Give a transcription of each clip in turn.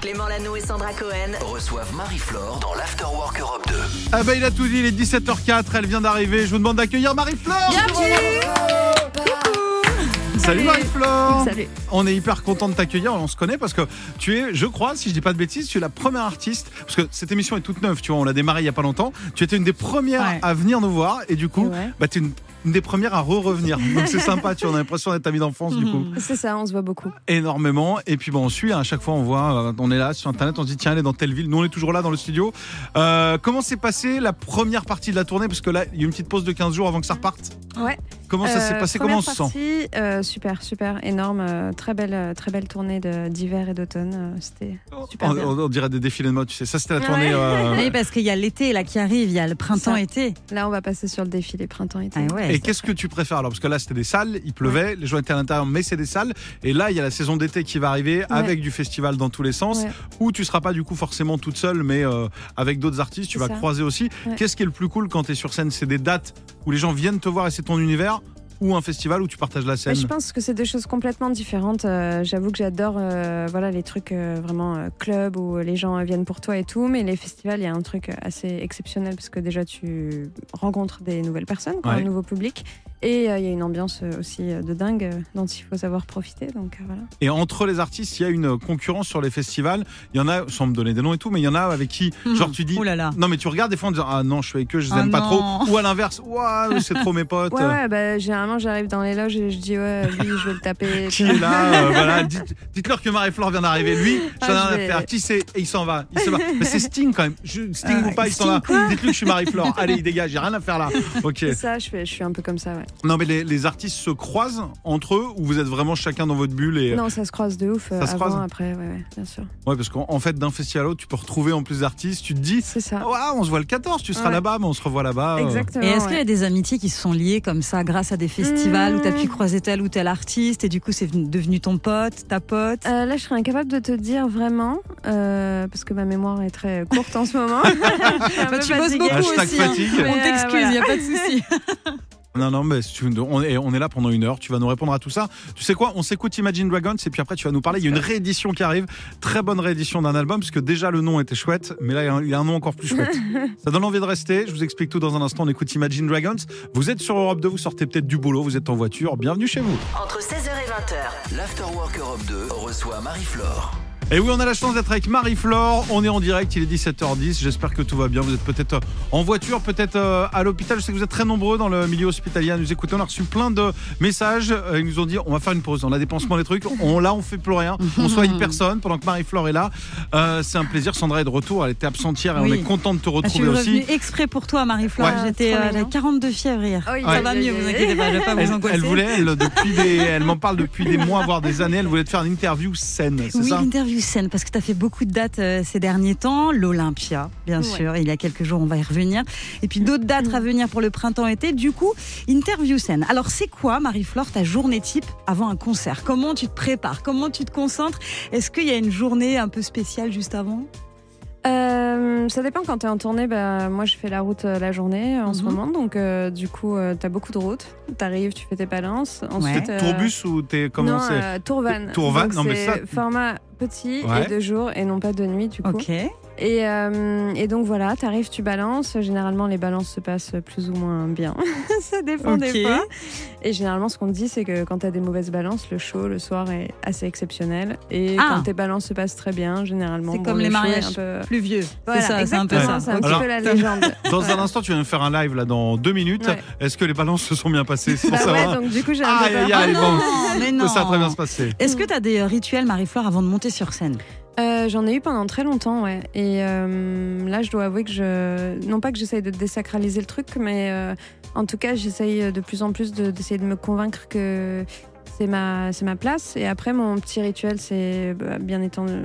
Clément Lano et Sandra Cohen. reçoivent Marie-Flore dans l'Afterwork Europe 2. Ah bah il a tout dit, il est 17h04, elle vient d'arriver. Je vous demande d'accueillir Marie-Flore. Salut Marie-Flore. Salut. On est hyper content de t'accueillir, on se connaît parce que tu es, je crois, si je dis pas de bêtises, tu es la première artiste parce que cette émission est toute neuve, tu vois, on l'a démarré il y a pas longtemps. Tu étais une des premières Ouais. à venir nous voir et du coup, Ouais. bah tu es une, une des premières à re-revenir. Donc c'est sympa, tu vois, on a l'impression d'être amie d'enfance du coup. C'est ça, on se voit beaucoup. énormément. Et puis bon, on suit, hein, à chaque fois on voit, euh, on est là sur internet, on se dit tiens, elle est dans telle ville. Nous on est toujours là dans le studio. Euh, comment s'est passée la première partie de la tournée? Parce que là, il y a une petite pause de 15 jours avant que ça reparte. Ouais. Comment ça s'est Euh, passé? première Comment on se sent? partie, euh, Super, super, énorme, euh, très belle, très belle tournée de- d'hiver et d'automne. euh, C'était super on, bien. on- on dirait des défilés de mode, tu sais. Ça, c'était la Ouais. tournée. euh, Oui, parce qu'il y a l'été là qui arrive, il y a le printemps-été. Là, on va passer sur le défilé printemps-été. Ah ouais. Et qu'est-ce que tu préfères alors? Parce que là, c'était des salles, il pleuvait, les gens étaient à l'intérieur, mais c'est des salles. Et là, il y a la saison d'été qui va arriver avec du festival dans tous les sens, Ouais. où tu seras pas du coup forcément toute seule, mais euh, avec d'autres artistes, tu vas ça. croiser aussi. Qu'est-ce qui est le plus cool quand tu es sur scène? C'est des dates où les gens viennent te voir et c'est ton univers? Ou un festival où tu partages la scène je pense que c'est deux choses complètement différentes. Euh, J'avoue que j'adore euh, voilà, les trucs euh, vraiment club où les gens viennent pour toi et tout, mais les festivals, il y a un truc assez exceptionnel parce que déjà tu rencontres des nouvelles personnes, Ouais. un nouveau public, et euh, il y a une ambiance euh, aussi euh, de dingue euh, dont il faut savoir profiter. Donc euh, voilà. Et entre les artistes, il y a une concurrence sur les festivals. Il y en a, sans me donner des noms et tout, mais il y en a avec qui, genre, tu dis. Oh là là. Non, mais tu regardes des fois en disant Ah non, je suis avec eux, je les Ah aime pas non. trop. Ou à l'inverse, Ouah, c'est trop mes potes. Ouais, ouais, bah, généralement j'arrive dans les loges et je dis ouais, lui je vais le taper. Qui est là euh, Voilà, dites- dites-leur que Marie-Flore vient d'arriver. Lui, j'en ai Ah, rien à faire. Qui c'est? Et il s'en va. Il se va. Mais c'est Sting quand même. Je- Sting Ah, ou pas, il s'en va. Dites-lui que je suis Marie-Flore. Allez, il dégage, j'ai rien à faire là. Ok. C'est ça, je, fais, je suis un peu comme ça, ouais. Non, mais les, les artistes se croisent entre eux ou vous êtes vraiment chacun dans votre bulle et. Non, ça se croise de ouf. euh, Ça se avant, croise après, ouais, ouais, bien sûr. Ouais, parce qu'en en fait, d'un festival à l'autre, tu peux retrouver en plus d'artistes. Tu te dis C'est ça. Ouais, on se voit le 14, tu seras Ouais. là-bas, mais on se revoit là-bas. euh. Exactement. Et est-ce qu'il y a des amitiés qui se sont liées comme ça grâce à des festivals où tu as pu Mmh. croiser tel ou tel artiste et du coup c'est venu- devenu ton pote, ta pote? Euh, là, je serais incapable de te dire vraiment, euh, parce que ma mémoire est très courte en ce moment. Je suis un Bah, tu bosses beaucoup Hashtag aussi. hein. On euh, t'excuse, il voilà. n'y a pas de souci. Non, non, mais si tu- on, est, on est là pendant une heure. Tu vas nous répondre à tout ça. Tu sais quoi On s'écoute Imagine Dragons et puis après, tu vas nous parler. Il y a une réédition qui arrive. Très bonne réédition d'un album, parce que déjà le nom était chouette, mais là, il y a un- y a un nom encore plus chouette. ça donne envie de rester. Je vous explique tout dans un instant. On écoute Imagine Dragons. Vous êtes sur Europe 2, vous sortez peut-être du boulot, vous êtes en voiture. Bienvenue chez vous. Entre 16h et 20h. L'Afterwork Europe 2 reçoit Marie-Flore. Et oui, on a la chance d'être avec Marie-Flore. On est en direct, il est 17h10. J'espère que tout va bien. Vous êtes peut-être euh, en voiture, peut-être euh, à l'hôpital. Je sais que vous êtes très nombreux dans le milieu hospitalier à nous écouter. On a reçu plein de messages. Euh, Ils nous ont dit on va faire une pause. On a des pansements, les trucs. On, là, on fait plus rien. On soigne personne pendant que Marie-Flore est là. Euh, C'est un plaisir. Sandra est de retour. Elle était absente hier et on est content de te Ah, Je suis retrouver aussi. exprès pour toi, Marie-Flore. Ouais. J'étais Trop euh, mignon. j'avais 42 fièvres hier. Ah oui, Ça va mieux, vous inquiétez pas, je vais pas vous Elle, angoisser. elle voulait, elle, depuis des, elle m'en parle depuis des mois, voire des années. Elle voulait te faire une interview saine, c'est Oui, ça? l'interview scène, parce que tu as fait beaucoup de dates euh, ces derniers temps. L'Olympia, bien Ouais. sûr, il y a quelques jours, on va y revenir. Et puis d'autres dates à venir pour le printemps-été. Du coup, interview scène. Alors, c'est quoi, Marie-Flore, ta journée type avant un concert? Comment tu te prépares? Comment tu te concentres? Est-ce qu'il y a une journée un peu spéciale juste avant? Euh, ça dépend quand tu es en tournée. Bah, moi, je fais la route euh, la journée euh, en ce Mhm. moment. Donc, euh, du coup, tu as beaucoup de routes. Tu arrives, tu fais tes balances. Ensuite, Ouais. euh, Tourbus ou t'es comment non, c'est euh, Tourvan. Tourvan, non, mais c'est ça- Format petit Ouais. et de jour et non pas de nuit, du coup. Ok. Et, euh, et donc voilà, tu arrives, tu balances. Généralement, les balances se passent plus ou moins bien. ça dépend Ok. des fois. Et généralement, ce qu'on te dit, c'est que quand tu as des mauvaises balances, le show le soir est assez exceptionnel. Et Ah. quand tes balances se passent très bien, généralement. C'est bon, comme le les mariages peu- Plus vieux. Voilà, c'est ça, c'est un peu ça. C'est un Alors- petit peu la légende. Dans Ouais. un instant, tu viens de faire un live là dans deux minutes. Ouais. Est-ce que les balances se sont bien passées? Pour Bah savoir. ouais, donc du coup, j'ai un peu Aïe, peur. aïe, aïe, Ah non, mais non. Ça va très bien se passer. Est-ce que tu as des rituels, Marie-Flore, avant de monter sur scène? Euh, J'en ai eu pendant très longtemps, ouais. Et euh, là, je dois avouer que je. Non pas que j'essaye de désacraliser le truc, mais euh, en tout cas, j'essaye de plus en plus de- d'essayer de, me convaincre que c'est ma, ma place. Et après, mon petit rituel, c'est bah, bien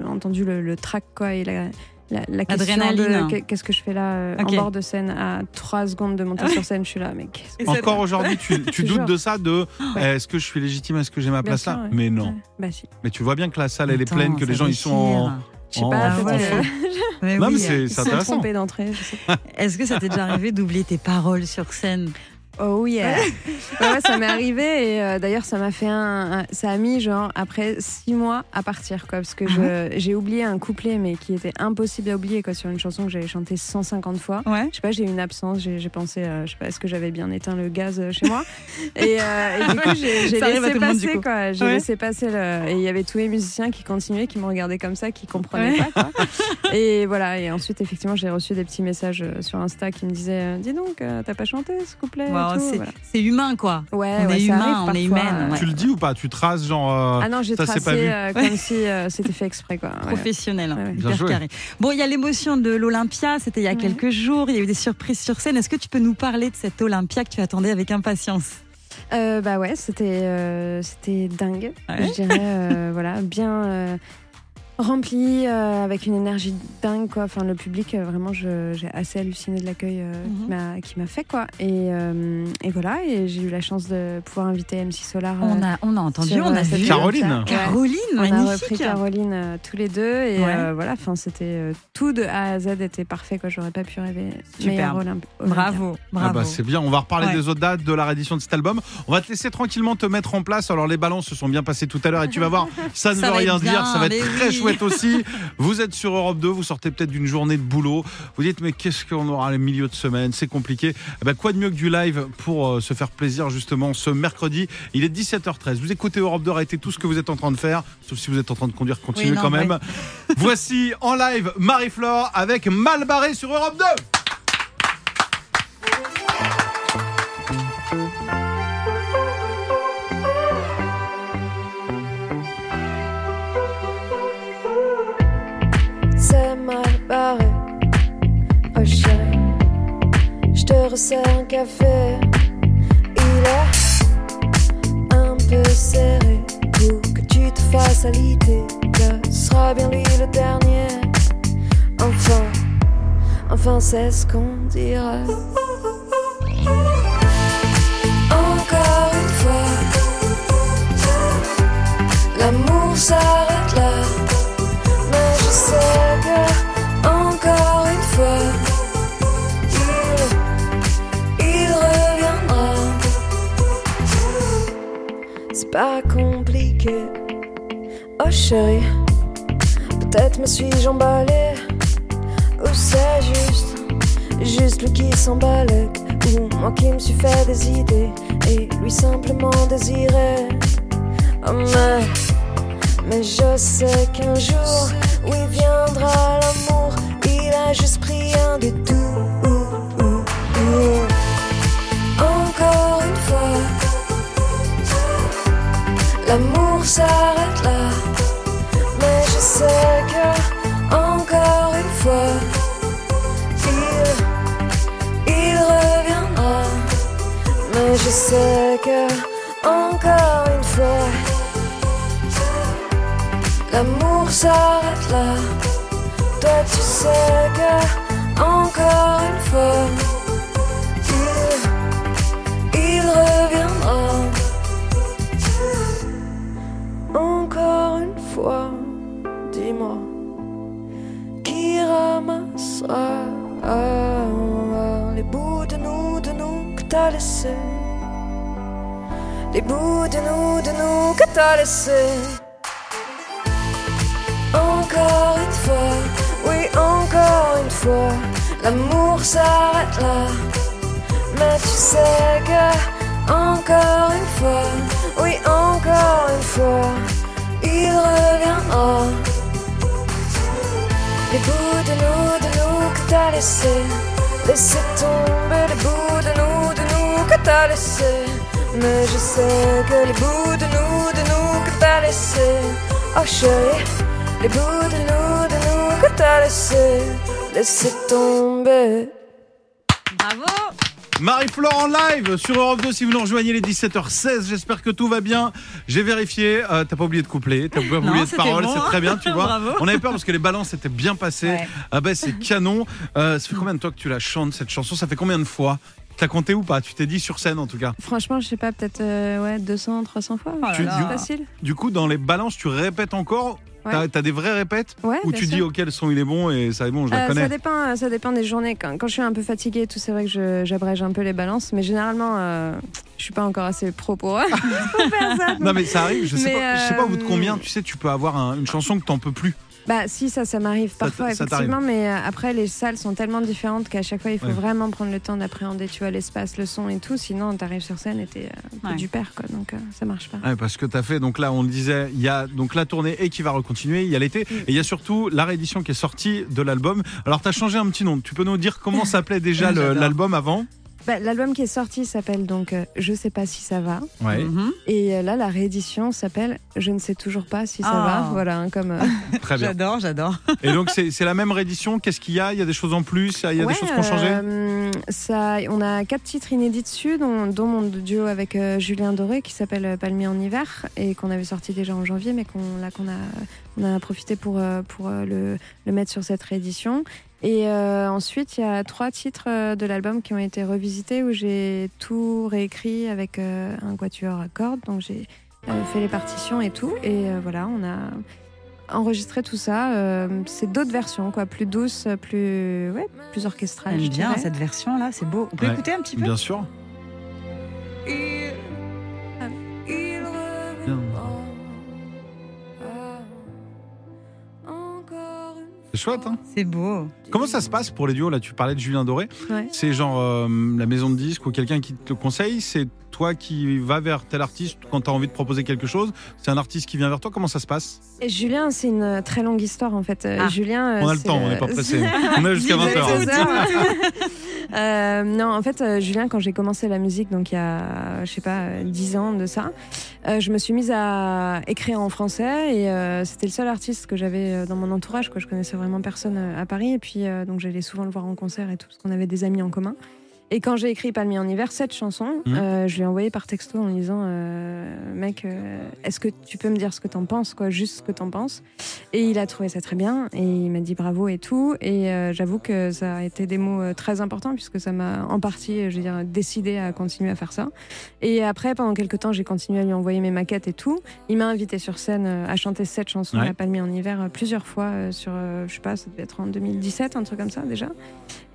entendu le, le track, quoi, et la. La, la question de qu'est- qu'est-ce que je fais là euh, en bord de scène à 3 secondes de monter sur scène, je suis là, que Encore aujourd'hui, tu, doutes jure. de ça, de Ouais. est-ce que je suis légitime, est-ce que j'ai ma Bien place sûr, là ouais. Mais non. Ouais. Bah si. Mais tu vois bien que la salle, elle est pleine, que les gens ils sont en. déchire. Je sais en- pas, Ah Mais Non, mais oui, c'est intéressant. trompés d'entrée, je sais pas. Est-ce que ça t'est déjà arrivé d'oublier tes paroles sur scène Oh yeah. ouais, ça m'est arrivé et euh, d'ailleurs ça m'a fait un, un- ça a mis genre après six mois à partir quoi parce que je- j'ai oublié un couplet mais qui était impossible à oublier quoi sur une chanson que j'avais chantée 150 fois. Ouais. Je sais pas, j'ai eu une absence, j'ai pensé, euh, je sais pas, est-ce que j'avais bien éteint le gaz euh, chez moi et, et du coup j'ai laissé monde, passer quoi, j'ai Ouais. laissé passer le et il y avait tous les musiciens qui continuaient, qui me regardaient comme ça, qui comprenaient pas quoi. Et voilà et ensuite effectivement j'ai reçu des petits messages sur Insta qui me disaient, dis donc, t'as pas chanté ce couplet Wow, c'est voilà. humain, quoi. Ouais, On ouais, est ça humain, on est humaine, ouais. Tu le dis ou pas? Tu traces genre. euh, Ah non, j'ai tracé pas vu. euh, comme si euh, c'était fait exprès quoi. Ouais. Professionnel, Ouais, ouais. Bien hyper joué. carré. Bon, il y a l'émotion de l'Olympia, c'était il y a Ouais. quelques jours, il y a eu des surprises sur scène. Est-ce que tu peux nous parler de cette Olympia que tu attendais avec impatience? Euh, bah ouais, c'était euh, c'était dingue. Ouais. Je dirais euh, voilà, bien euh, rempli euh, avec une énergie dingue quoi. Enfin le public euh, vraiment je- j'ai assez halluciné de l'accueil euh, Mhm. qui m'a- qui m'a fait quoi. Et, euh, et voilà, et j'ai eu la chance de pouvoir inviter MC Solar. euh, on, a, on a entendu, sur, on a vu. Caroline. Ouais. Caroline, On a repris Caroline euh, tous les deux et Ouais. euh, voilà, enfin c'était euh, tout de A à Z était parfait quoi. J'aurais pas pu rêver Olympia. Bravo, bravo. Ah bah c'est bien, on va reparler Ouais. des autres dates de la réédition de cet album. On va te laisser tranquillement te mettre en place. Alors les balances se sont bien passées tout à l'heure et tu vas voir, ça ne Ça veut rien dire, ça va être très oui. Aussi. Vous êtes sur Europe 2, vous sortez peut-être d'une journée de boulot. Vous dites mais qu'est-ce qu'on aura le milieu de semaine, c'est compliqué. Eh ben, quoi de mieux que du live pour euh, se faire plaisir justement ce mercredi? Il est 17h13. Vous écoutez Europe 2, arrêtez tout ce que vous êtes en train de faire, sauf si vous êtes en train de conduire, continuez Oui, non, quand même. Voici en live Marie-Flore avec Mal barré sur Europe 2. Il est un peu serré pour que tu te fasses à l'idée que ce sera bien lui le dernier. Enfin, enfin c'est ce qu'on dirait. Encore une fois, l'amour s'arrête pas compliqué. Oh chérie, peut-être me suis-je emballé. Ou c'est juste, juste lui qui s'emballe. Ou moi qui me suis fait des idées. Et lui simplement désiré. Oh mais. Mais je sais qu'un jour, oui, viendra l'amour. Il a juste pris un détour. S'arrête là. Mais je sais que, encore une fois, il, il reviendra. Mais je sais que, encore une fois, L'amour s'arrête là. Toi, tu sais que, encore une fois, les bouts de nous, de nous que t'as laissés. Les bouts de nous, de nous que t'as laissés. Encore une fois, oui, encore une fois, l'amour s'arrête là. Mais tu sais que, encore une fois, oui, encore une fois, il reviendra. Les bouts laissé, tomber les bouts de nous, de nous que t'as laissé. Mais je sais que les bouts de nous, de nous que t'as laissé, oh chérie. Les bouts de nous, de nous que t'as laissé, laissez tomber. Bravo Marie-Flore en live sur Europe 2 si vous nous rejoignez les 17h16. J'espère que tout va bien. J'ai vérifié. euh, t'as pas oublié de couplet, t'as pas Non, oublié de parole, bon. c'est très bien, tu vois. Bravo. On avait peur parce que les balances étaient bien passées. Ouais. Ah ben c'est canon. Euh, ça fait combien de temps que tu la chantes cette chanson? Ça fait combien de fois? T'as compté ou pas? Tu t'es dit sur scène en tout cas. Franchement, je sais pas, peut-être euh, ouais, 200, 300 fois. Oh là Tu- là. du- Facile. Du coup, dans les balances, tu répètes encore Ouais. T'as as des vrais répètes Ouais, Où tu sûr. dis, ok, le son il est bon et ça est bon, je la Euh, connais. ça dépend, ça dépend des journées. Quand, quand je suis un peu fatiguée, et tout, c'est vrai que je- j'abrège un peu les balances, mais généralement, euh, je suis pas encore assez pro pour, pour faire ça. Non mais ça arrive, je sais, Mais, pas, je sais pas au bout de euh, combien, tu sais, tu peux avoir un- une chanson que t'en peux plus. Bah si, ça, ça m'arrive parfois ça effectivement, mais euh, après les salles sont tellement différentes qu'à chaque fois il faut Ouais. vraiment prendre le temps d'appréhender, tu vois, l'espace, le son et tout. Sinon, t'arrives sur scène et t'es euh, Ouais. du père, quoi. Donc euh, ça marche pas. Ouais, parce que tu as fait, donc là on le disait, il y a donc la tournée et qui va recontinuer, il y a l'été, Mm. et il y a surtout la réédition qui est sortie de l'album. Alors tu as changé un petit nom, tu peux nous dire comment s'appelait déjà J'adore. l'album avant? Bah, L'album qui est sorti s'appelle donc euh, Je sais pas si ça va. Ouais, Mhm. Et euh, là, la réédition s'appelle Je ne sais toujours pas si ça Ah. va. Voilà, hein, comme. euh, très bien. J'adore, j'adore. Et donc c'est c'est la même réédition, qu'est-ce qu'il y a? Il y a des choses en plus, il y a Ouais, des choses qui ont changé? euh, ça, on a quatre titres inédits dessus, dont, dont mon duo avec euh, Julien Doré qui s'appelle euh, Palmier en hiver et qu'on avait sorti déjà en janvier, mais qu'on là qu'on a on a profité pour euh, pour euh, le, le mettre sur cette réédition. Et euh, ensuite, il y a trois titres euh, de l'album qui ont été revisités où j'ai tout réécrit avec euh, un quatuor à cordes, donc j'ai euh, fait les partitions et tout. Et euh, voilà, on a enregistré tout ça. euh, c'est d'autres versions, quoi, plus douces, plus ouais, plus orchestrales. J'aime bien dirais. cette version là, c'est beau. On peut Ouais. écouter un petit peu? Bien sûr. C'est chouette, hein C'est beau. Comment ça se passe pour les duos Là, tu parlais de Julien Doré. Ouais. C'est genre euh, la maison de disques ou quelqu'un qui te le conseille? C'est toi qui vas vers tel artiste quand tu as envie de proposer quelque chose? C'est un artiste qui vient vers toi? Comment ça se passe? Et Julien, c'est une très longue histoire en fait. Euh, Ah. Julien, euh, On a le temps, on euh, n'est pas pressé. On a jusqu'à Vous avez 20h. Euh, non, en fait, euh, Julien, quand j'ai commencé la musique, donc il y a, je sais pas, 10 ans de ça, euh, je me suis mise à écrire en français et euh, c'était le seul artiste que j'avais euh, dans mon entourage. Quoi. Je connaissais vraiment personne à Paris et puis donc j'allais souvent le voir en concert et tout, parce qu'on avait des amis en commun. Et quand j'ai écrit Palmier en hiver, cette chanson, Mhm. euh, je lui ai envoyé par texto en lui disant euh, Mec, euh, est-ce que tu peux me dire ce que t'en penses, quoi, juste ce que t'en penses? Et il a trouvé ça très bien et il m'a dit bravo et tout. Et j'avoue que ça a été des mots très importants puisque ça m'a en partie, je veux dire, décidé à continuer à faire ça. Et après, pendant quelques temps, j'ai continué à lui envoyer mes maquettes et tout. Il m'a invité sur scène à chanter cette chanson, Ouais. La Palmier en hiver, plusieurs fois sur, je sais pas, ça devait être en 2017, un truc comme ça déjà.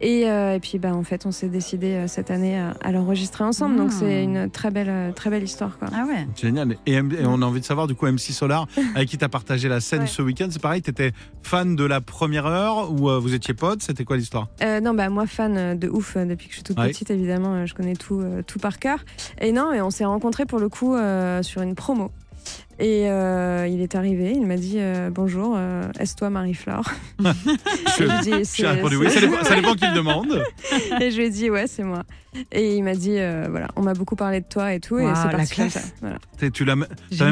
Et, et puis, bah, en fait, on s'est décidé euh, cette année à, à l'enregistrer ensemble. Donc, c'est une très belle, euh, très belle histoire. Quoi. Ah ouais. Génial. Et, on a envie de savoir, du coup, MC Solar, avec qui tu as partagé la scène Ouais. ce week-end, c'est pareil, tu étais fan de la première heure ou euh, vous étiez potes? C'était quoi l'histoire? Euh, non, bah moi fan euh, de ouf euh, depuis que je suis toute Ouais. petite, évidemment, euh, je connais tout, euh, tout par cœur. Et non, et on s'est rencontrés pour le coup euh, sur une promo. Et euh, il est arrivé, il m'a dit euh, bonjour, euh, est-ce toi Marie-Flore Je- lui ai dit, J'ai C'est- oui, ça dépend, ça dépend qui le demande. Et je lui ai dit ouais, c'est moi. Et il m'a dit euh, voilà, on m'a beaucoup parlé de toi et tout, et c'est la parti comme classe. ça. Voilà. Tu l'as même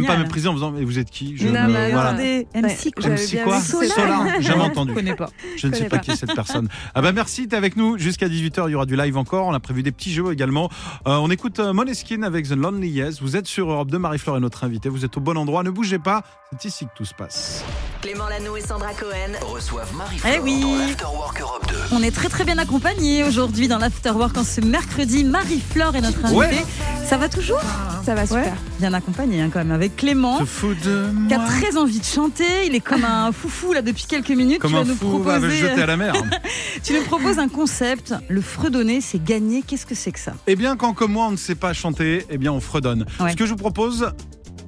pas méprisé en faisant Mais vous êtes qui? Je Non, me- mais voilà. MC quoi MC quoi? Solar Jamais entendu. Je connais pas. Je ne sais pas pas. qui est cette personne. Ah bah merci, t'es avec nous jusqu'à 18h. Il y aura du live encore. On a prévu des petits jeux également. Euh, on écoute euh, Måneskin avec The Lonely Yes. Vous êtes sur Europe 2, Marie-Flore est notre invitée. Vous êtes au bon endroit. Ne bougez pas. C'est ici que tout se passe. Clément Lano et Sandra Cohen. Reçoivent Marie-Flore Eh oui. dans l'Afterwork Europe 2. On est très très bien accompagnés aujourd'hui dans l'Afterwork en ce mercredi. Marie-Flore est notre invitée. Ouais. Ça va toujours? Ça va super. Bien accompagné hein, quand même avec Clément. Qui a très envie de chanter, il est comme un foufou là depuis quelques minutes. Comme tu vas un nous fou va jeter à la mer. tu nous proposes un concept. Le fredonner, c'est gagner. Qu'est-ce que c'est que ça? Eh bien, quand comme moi on ne sait pas chanter, eh bien on fredonne. Ouais. Ce que je vous propose,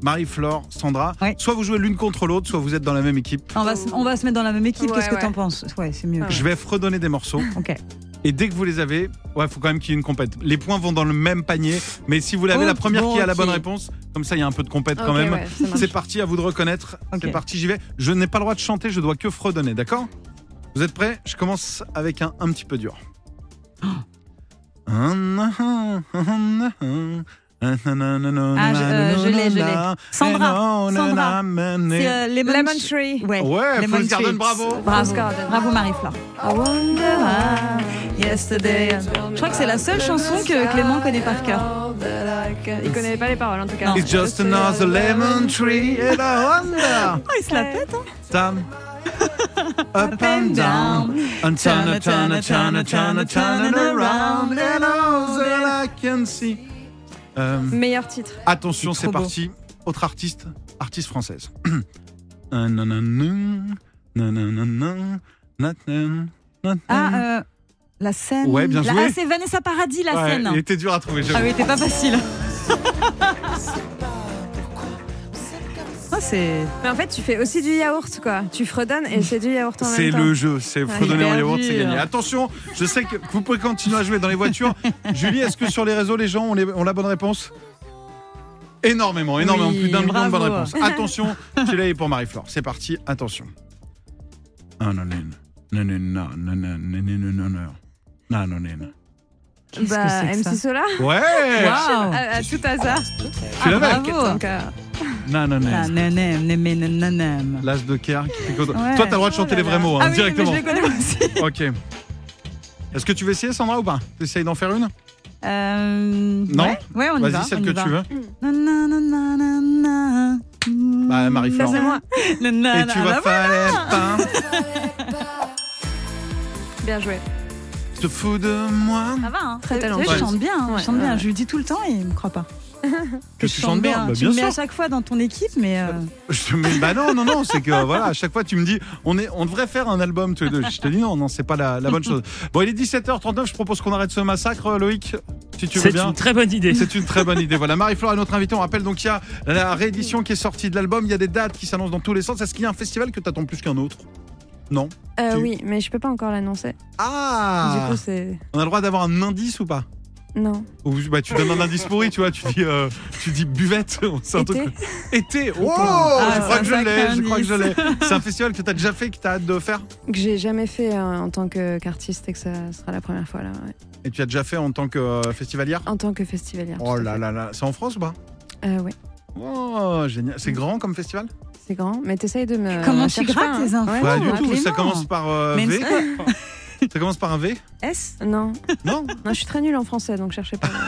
Marie-Flore, Sandra, Ouais. soit vous jouez l'une contre l'autre, soit vous êtes dans la même équipe. on va, se- on va se mettre dans la même équipe. Ouais, Qu'est-ce que ouais. t'en penses? Ouais, c'est mieux. Ah Je vais fredonner des morceaux. Ok. Et dès que vous les avez, ouais, faut quand même qu'il y ait une compète. Les points vont dans le même panier, mais si vous l'avez Oh, la première bon, qui a la bonne réponse, comme ça il y a un peu de compète quand même. ouais. C'est parti, à vous de reconnaître. Ok. C'est parti, j'y vais. Je n'ai pas le droit de chanter, je dois que fredonner, d'accord? Vous êtes prêts? Je commence avec un un petit peu dur. Ah, je- euh, je l'ai, je l'ai. Sandra, Sandra. C'est euh, Lemon, Tree. Ouais, Ouais, Lemon Garden, bravo. Bravo, bravo Marie-Flore. I wonder Yesterday. Je crois que c'est la seule chanson que Clément connaît par cœur. Il connaissait pas les paroles en tout cas. Non. It's just another lemon tree and I wonder. Oh, il se la pète, hein Down, up and down, and turn turn turn turn it, turn it around, and all that I can see. Euh, Meilleur titre. attention, C'est beau. parti. Autre artiste, artiste française. Ah, euh, la scène. Ouais, bien La- joué. Ah, c'est Vanessa Paradis, la Ouais, scène. Il était dur à trouver. Ah oui, t'es pas facile. Mais en fait, tu fais aussi du yaourt, quoi. Tu fredonnes et c'est du yaourt en même. C'est le jeu, c'est fredonner en yaourt, c'est gagné. Attention, je sais que vous pouvez continuer à jouer dans les voitures. Julie, est-ce que sur les réseaux, les gens ont, la bonne réponse Énormément, énormément, oui, plus d'un million de bonnes réponses. Attention, tu l'as pour Marie-Flore. C'est parti, attention. Non, non, non, non, non, non, non, non, non, non, non, non, non. Qu'est-ce que c'est Bah, MC Sola Ouais wow. à, à, tout hasard. Tu ah, l'avais bravo. Donc, euh, Non, non, Ah, non. nanem, nanem, nanem. L'as de cœur qui picote. Ouais. Toi, t'as le droit de chanter Oh là les vrais là. mots, hein, Ah oui, mais directement. je les connais aussi. Ok. Est-ce que tu veux essayer, Sandra, ou pas? T'essayes d'en faire une? Euh, Non? Ouais, ouais, on y Vas-y, va. celle on y que va. tu veux. Nananana. Bah, Marie-Flore. ça, c'est moi. Et tu vas faire pas Bien joué. te fous de moi. Ça va, hein. Très talentueuse. Je chante bien, hein, Ouais, je chante bien. ouais. Je lui dis tout le temps et il me croit pas. Que je tu chantes bien, bah, tu bien me mets à chaque fois dans ton équipe, mais euh, Je mets- bah non, non, non, c'est que voilà, à chaque fois tu me dis, on, est, on devrait faire un album tous les deux. Je te dis non, non, c'est pas la, la bonne chose. Bon, il est 17h39, je propose qu'on arrête ce massacre, Loïc, si tu veux C'est bien. une très bonne idée. C'est une très bonne idée. Voilà, Marie-Flore est notre invitée. On rappelle donc qu'il y a la réédition qui est sortie de l'album. Il y a des dates qui s'annoncent dans tous les sens. Est-ce qu'il y a un festival que tu attends plus qu'un autre? Non? Euh, Tu- Oui, mais je peux pas encore l'annoncer. Ah Du coup, c'est. On a le droit d'avoir un indice ou pas? Non. Ou bah, tu donnes un indice pourri, tu vois, tu dis, euh, tu dis buvette. C'est un Été. truc- Été. Wow, Ah, je crois que je l'ai, je crois que je l'ai. C'est un festival que tu as déjà fait, que tu as hâte de faire Que j'ai jamais fait euh, en tant que- qu'artiste et que ça sera la première fois là. ouais. et tu as déjà fait en tant que euh, festivalière? En tant que festivalière. Oh là là là, c'est en France ou pas? Euh, ouais. Oh, génial. C'est grand comme festival? C'est grand, mais t'essayes de me. Comment tu grattes tes infos Ouais, du tout, ça commence par euh, V. ça commence par un V S Non, Non non, je suis très nulle en français, donc cherchez pas.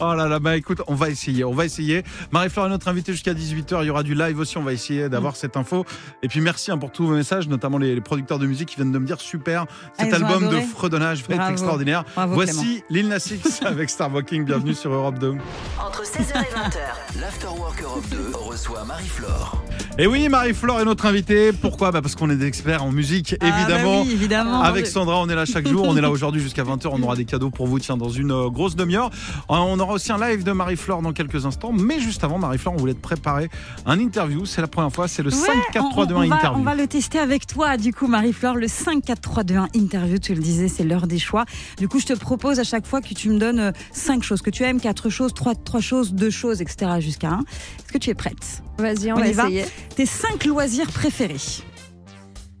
Oh là là, bah écoute, on va essayer, on va essayer. Marie-Flore est notre invitée jusqu'à 18h, il y aura du live aussi, on va essayer d'avoir cette info. Et puis merci hein, pour tous vos messages, notamment les, les producteurs de musique qui viennent de me dire super, cet Ah, ont album de fredonnage va être extraordinaire. Bravo, Voici Lil Nas X avec Starbucking, bienvenue sur Europe 2. Entre 16h et 20h. L'Afterwork Europe 2 reçoit Marie-Flore. Et oui, Marie-Flore est notre invitée, pourquoi? Bah Parce qu'on est des experts en musique, Ah, bah évidemment. oui, évidemment. Avec Sandra, on est là chaque jour. On est là aujourd'hui jusqu'à 20h. On aura des cadeaux pour vous, tiens, dans une euh, grosse demi-heure. Euh, On aura aussi un live de Marie-Flore dans quelques instants. Mais juste avant, Marie-Flore, on voulait te préparer un interview. C'est la première fois. C'est le 5, 4, 3, 2, 1 on, va, interview. on va le tester avec toi, du coup, Marie-Flore, le 5, 4, 3, 2, 1 interview. Tu le disais, c'est l'heure des choix. Du coup, je te propose à chaque fois que tu me donnes 5 choses que tu aimes, 4 choses, 3, trois choses, 2 choses, etc. jusqu'à 1. Est-ce que tu es prête? Vas-y, on, On va y va? essayer. Tes 5 loisirs préférés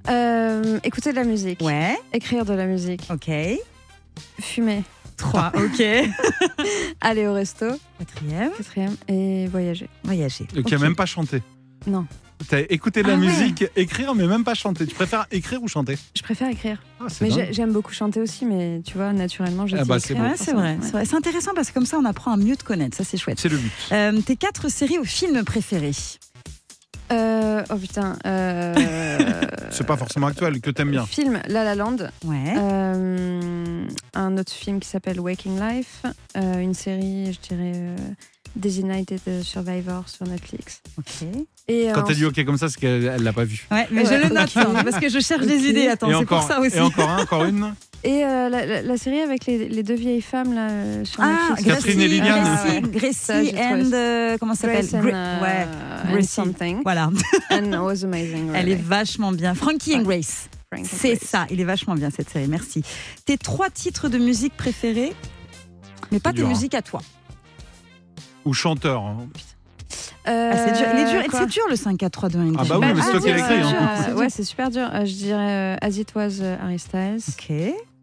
Euh, écouter de la musique. Ouais, Écrire de la musique. ok. Fumer. 3, ok. Aller au resto. Quatrième, Quatrième. Et voyager. voyager. Donc, il a même pas chanté. Non. T'as écouté de la Ah ouais. musique, écrire, mais même pas chanter. Tu préfères écrire ou chanter? Je préfère écrire. ah, c'est Mais dingue. j'ai- j'aime beaucoup chanter aussi, mais tu vois, naturellement, j'ai Ah bah, c'est écrire. bon. Ouais, c'est vrai, c'est vrai. C'est intéressant parce que comme ça, on apprend à mieux te connaître. Ça, c'est chouette. C'est le but. Euh, tes quatre séries ou films préférés? Euh, oh putain. Euh, C'est pas forcément actuel, que t'aimes bien. Film La La Land. Ouais. Euh, un autre film qui s'appelle Waking Life. Euh, une série, je dirais, euh, Designated Survivor sur Netflix. Ok. Et Quand elle dit ok comme ça, c'est qu'elle elle l'a pas vu. Ouais, mais je Ouais, le note hein, parce que je cherche des idées. Attends, c'est pour ça aussi. et encore un, encore une. Et euh, la, la- la série avec les, les deux vieilles femmes là, euh, sur Ah, Netflix. Catherine et Liliane. Gracie, Ah, ouais. Gracie Ça, and euh, comment ça s'appelle Grace and, Gra- euh, Ouais, Gracie. something. voilà. And it was amazing. Elle est vachement bien. Frankie and Ouais. Grace. And C'est Grace. ça. Il est vachement bien cette série. Merci. Tes trois titres de musique préférés, mais pas C'est tes dur, hein. musiques à toi. Ou chanteur. hein. Euh, Ah, c'est dur. Il est dur. C'est le 5 4 3 2 1 Ah bah oui, mais c'est toi qui l'as écrit, c'est hein. C'est Ouais, c'est super dur. Euh, je dirais euh, As It Was euh, Harry Styles. Ok.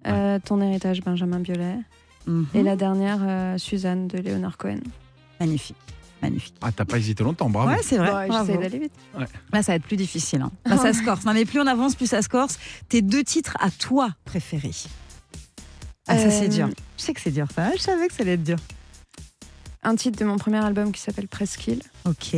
Euh, Ton héritage Benjamin Biolay. Mhm. Et la dernière euh, Suzanne de Leonard Cohen. Magnifique. Magnifique. Ah, t'as pas hésité longtemps, bravo. Ouais, c'est vrai. Bon, Bravo. J'essaie d'aller vite. Là, ça va être plus difficile. hein. Là, ça se corse. Non, mais plus on avance, plus ça se corse. Tes deux titres à toi préférés Ah, ça, c'est Euh, dur. Je sais que c'est dur, ça. Je savais que ça allait être dur. Un titre de mon premier album qui s'appelle Presqu'île. Ok.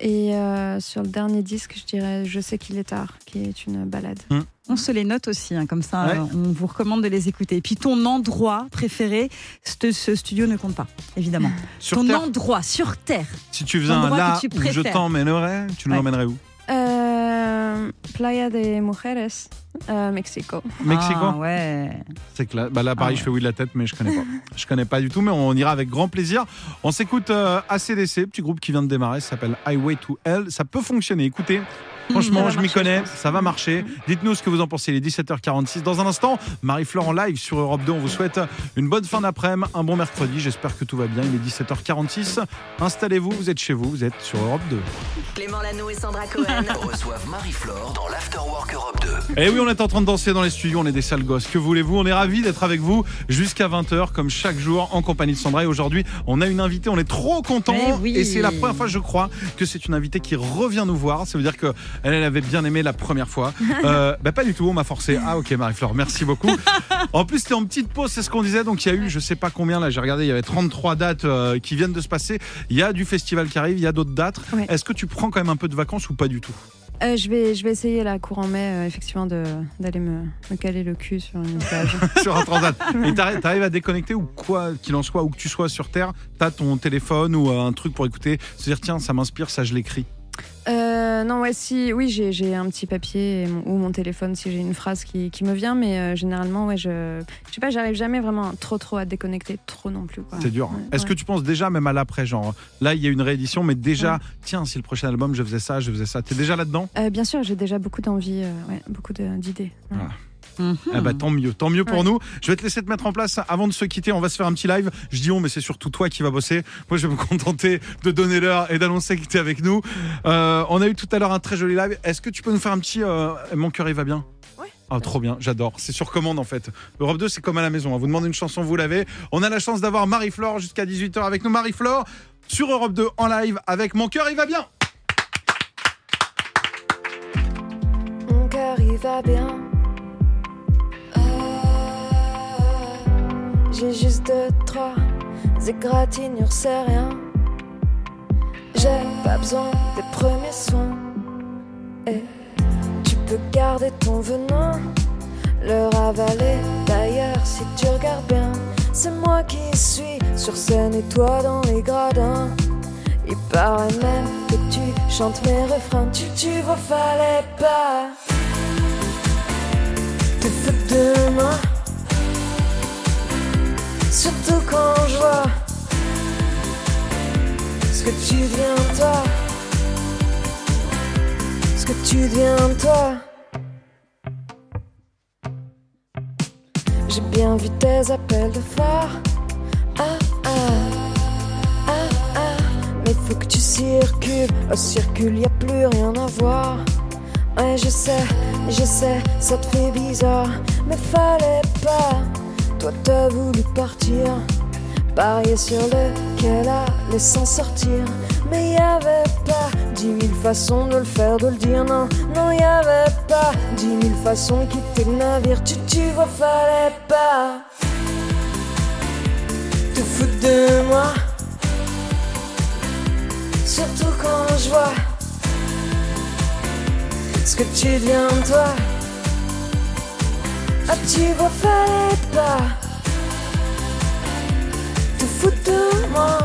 Et euh, sur le dernier disque, je dirais Je sais qu'il est tard, qui est une balade. On se les note aussi, hein, comme ça, Ouais. euh, on vous recommande de les écouter. Et puis ton endroit préféré, ce, ce studio ne compte pas, évidemment. Sur ton Terre, endroit sur Terre. si tu faisais un là où je t'emmènerais, tu nous Ouais. emmènerais où? Euh, Playa de Mujeres, euh, Mexico. Mexico Ah, ouais. C'est que là, bah là pareil, Ah ouais. je fais oui de la tête, mais je connais pas. je connais pas du tout, mais on ira avec grand plaisir. On s'écoute euh, ACDC, petit groupe qui vient de démarrer, ça s'appelle Highway to Hell. Ça peut fonctionner. Écoutez, franchement, je m'y connais, ça va marcher. Dites-nous ce que vous en pensez. Il est 17h46. Dans un instant, Marie-Flore en live sur Europe 2. On vous souhaite une bonne fin d'après-midi, un bon mercredi. J'espère que tout va bien. Il est 17h46. Installez-vous, vous êtes chez vous, vous êtes sur Europe 2. Clément Lano et Sandra Cohen. Reçoivent Marie-Flore dans l'Afterwork Europe 2. Et Eh oui, on est en train de danser dans les studios, on est des sales gosses. Que voulez-vous? On est ravis d'être avec vous jusqu'à 20h, comme chaque jour, en compagnie de Sandra. Et aujourd'hui, on a une invitée, on est trop contents. Eh oui. Et c'est la première fois, je crois, que c'est une invitée qui revient nous voir. Ça veut dire qu'elle elle avait bien aimé la première fois. Euh, bah, pas du tout, on m'a forcé. Ah, ok, Marie-Flore, merci beaucoup. En plus, c'était en petite pause, c'est ce qu'on disait. Donc, il y a eu, je sais pas combien, là, j'ai regardé, il y avait 33 dates euh, qui viennent de se passer. Il y a du festival qui arrive, il y a d'autres dates. Ouais. Est-ce que tu prends quand même un peu de vacances ou pas du tout? Euh, je, vais, je vais essayer la cour en mai, euh, effectivement, de- d'aller me, me caler le cul sur une plage. sur un transat. Et t'arri- t'arrives à déconnecter ou quoi qu'il en soit, où que tu sois sur Terre, t'as ton téléphone ou un truc pour écouter, se dire tiens, ça m'inspire, ça je l'écris. Euh, non, ouais, si, oui, j'ai j'ai un petit papier mon- ou mon téléphone si j'ai une phrase qui, qui me vient, mais euh, généralement, ouais, je, je sais pas, j'arrive jamais vraiment trop, trop à déconnecter, trop non plus. C'est dur. Ouais, Est-ce ouais. que tu penses déjà, même à l'après, genre là il y a une réédition, mais déjà, tiens, si le prochain album je faisais ça, je faisais ça, t'es déjà là-dedans? Euh, Bien sûr, j'ai déjà beaucoup d'envie, euh, ouais, beaucoup de- d'idées. Ah. Mhm. Eh ben, tant mieux, tant mieux pour Ouais. nous. Je vais te laisser te mettre en place avant de se quitter. On va se faire un petit live. Je dis on, mais c'est surtout toi qui vas bosser. Moi, je vais me contenter de donner l'heure et d'annoncer que tu es avec nous. Euh, on a eu tout à l'heure un très joli live. Est-ce que tu peux nous faire un petit euh, Mon cœur, il va bien? Ah, trop bien, j'adore. C'est sur commande en fait. Europe 2, c'est comme à la maison. hein. Vous demandez une chanson, vous l'avez. On a la chance d'avoir Marie-Flore jusqu'à 18h avec nous. Marie-Flore sur Europe 2 en live avec Mon cœur, il va bien. Mon cœur il va bien. J'ai juste deux, trois égratignures, c'est rien. J'ai pas besoin des premiers soins. Et tu peux garder ton venin, le ravaler. D'ailleurs, si tu regardes bien, c'est moi qui suis sur scène et toi dans les gradins. Il paraît même que tu chantes mes refrains. Tu, tu vois, fallait pas te foutre de. Surtout quand je vois ce que tu deviens, toi. Ce que tu deviens, toi. J'ai bien vu tes appels de phare. Ah ah. Ah ah, mais faut que tu circules. Au circule, y a plus rien à voir. Ouais, je sais, je sais, ça te fait bizarre. Mais fallait pas. Toi, t'as voulu partir. Parier sur lequel allait s'en sortir. Mais y avait pas dix mille façons de le faire, de le dire. Non, non, y avait pas dix mille façons de quitter le navire. Tu, tu vois, fallait pas te foutre de moi. Surtout quand je vois ce que tu deviens toi. Ah, tu vois, fallait pas te foutre de moi.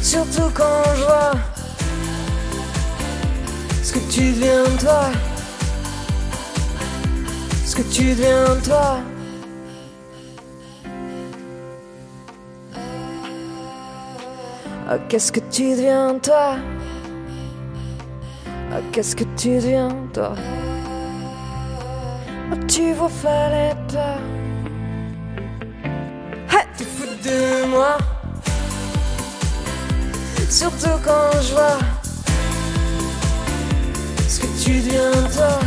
Surtout quand je vois ce que tu deviens toi. Ce que tu deviens toi. Ah, qu'est-ce que tu deviens toi? Ah, qu'est-ce que tu deviens toi? Tu vois, fallait pas Ah, te foutre de moi. Surtout quand je vois ce que tu deviens toi.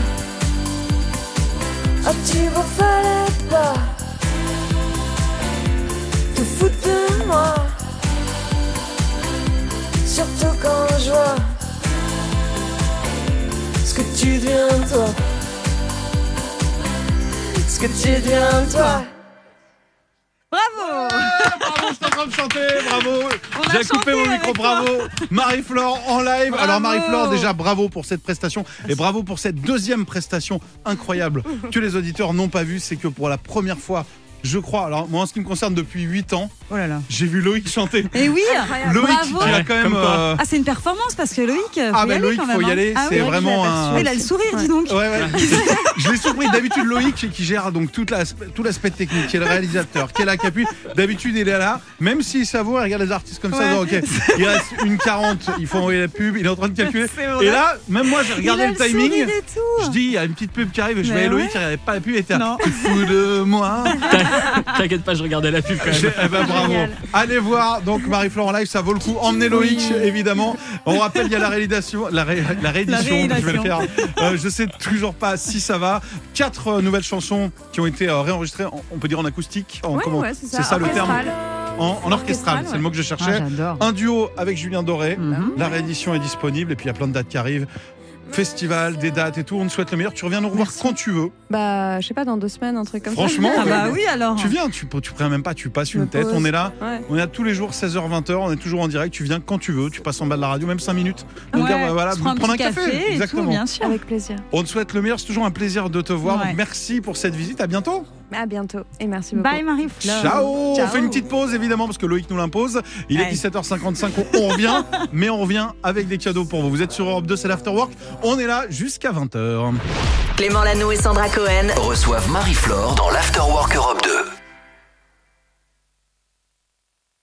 Ah, tu vois, fallait pas te foutre de moi. Surtout quand je vois ce que tu deviens toi. Ce que tu deviens toi. Bravo Bravo, je suis en train de chanter, bravo. J'ai coupé mon micro, bravo. Marie-Flore en live. Bravo. Alors Marie-Flore, déjà bravo pour cette prestation et bravo pour cette deuxième prestation incroyable que les auditeurs n'ont pas vue. C'est que pour la première fois, je crois, alors moi en ce qui me concerne depuis 8 ans, Oh là là. j'ai vu Loïc chanter. Et oui, Loïc bravo. qui a quand même... euh, Ah, c'est une performance parce que Loïc, faut Ah bah aller Loïc, faut y hein. aller, Ah c'est oui, vraiment un... Il a le sourire, dis donc. Ouais, ouais. je l'ai surpris. D'habitude, Loïc, qui- qui gère donc toute la- tout l'aspect technique, qui est le réalisateur, qui est là, qui appuie. D'habitude, il est là. Même s'il savoure, il regarde les artistes comme ça. Donc, ok, il reste une 40, il faut envoyer la pub, il est en train de calculer. C'est vrai. Et là, même moi, j'ai regardé Il a le timing. sourire et tout. Je dis, il y a une petite pub qui arrive, et je Mais vais Loïc, il regardait pas la pub, et était de moi. T'inquiète pas, je regardais la pub quand même. eh ben, bravo. Génial. Allez voir donc Marie-Flore en live, ça vaut le coup. Emmenez Loïc, évidemment. On rappelle, il y a la réalisation, la, ré- la réédition, La je vais le faire. Euh, je sais toujours pas si ça va. Quatre euh, nouvelles chansons qui ont été euh, réenregistrées, en- on peut dire en acoustique. En, Ouais, comment- ouais, c'est ça. c'est ça le terme. Orchestral. En, en orchestral, Orchestral, c'est le mot que je Ah, cherchais. j'adore. Un duo avec Julien Doré. Mhm. La réédition est disponible et puis il y a plein de dates qui arrivent. Festival, des dates et tout. On te souhaite le meilleur. Tu reviens nous revoir Merci. quand tu veux. Bah, je sais pas, dans deux semaines, un truc comme Franchement, ça. Ah bah oui alors. Tu viens, tu, tu préviens même pas, tu passes une tête. pose. On est là. Ouais. On est là tous les jours, 16h, 20h, on est toujours en direct. Tu viens quand tu veux, tu passes en bas de la radio, même 5 minutes. Ouais, dire, bah, voilà, on prend un prendre un café. tout, Exactement. bien sûr. Avec plaisir. On te souhaite le meilleur, c'est toujours un plaisir de te voir. Ouais. Merci pour cette visite, à bientôt. À bientôt et merci beaucoup. Bye Marie-Fleur. Ciao. On fait une petite pause évidemment parce que Loïc nous l'impose. Il est Allez. 17h55, on, on revient, mais on revient avec des cadeaux pour vous. Vous êtes sur Europe 2, c'est l'Afterwork. On est là jusqu'à 20h. Clément Lano et Sandra Cohen. Reçoivent Marie-Flore dans l'Afterwork Europe 2.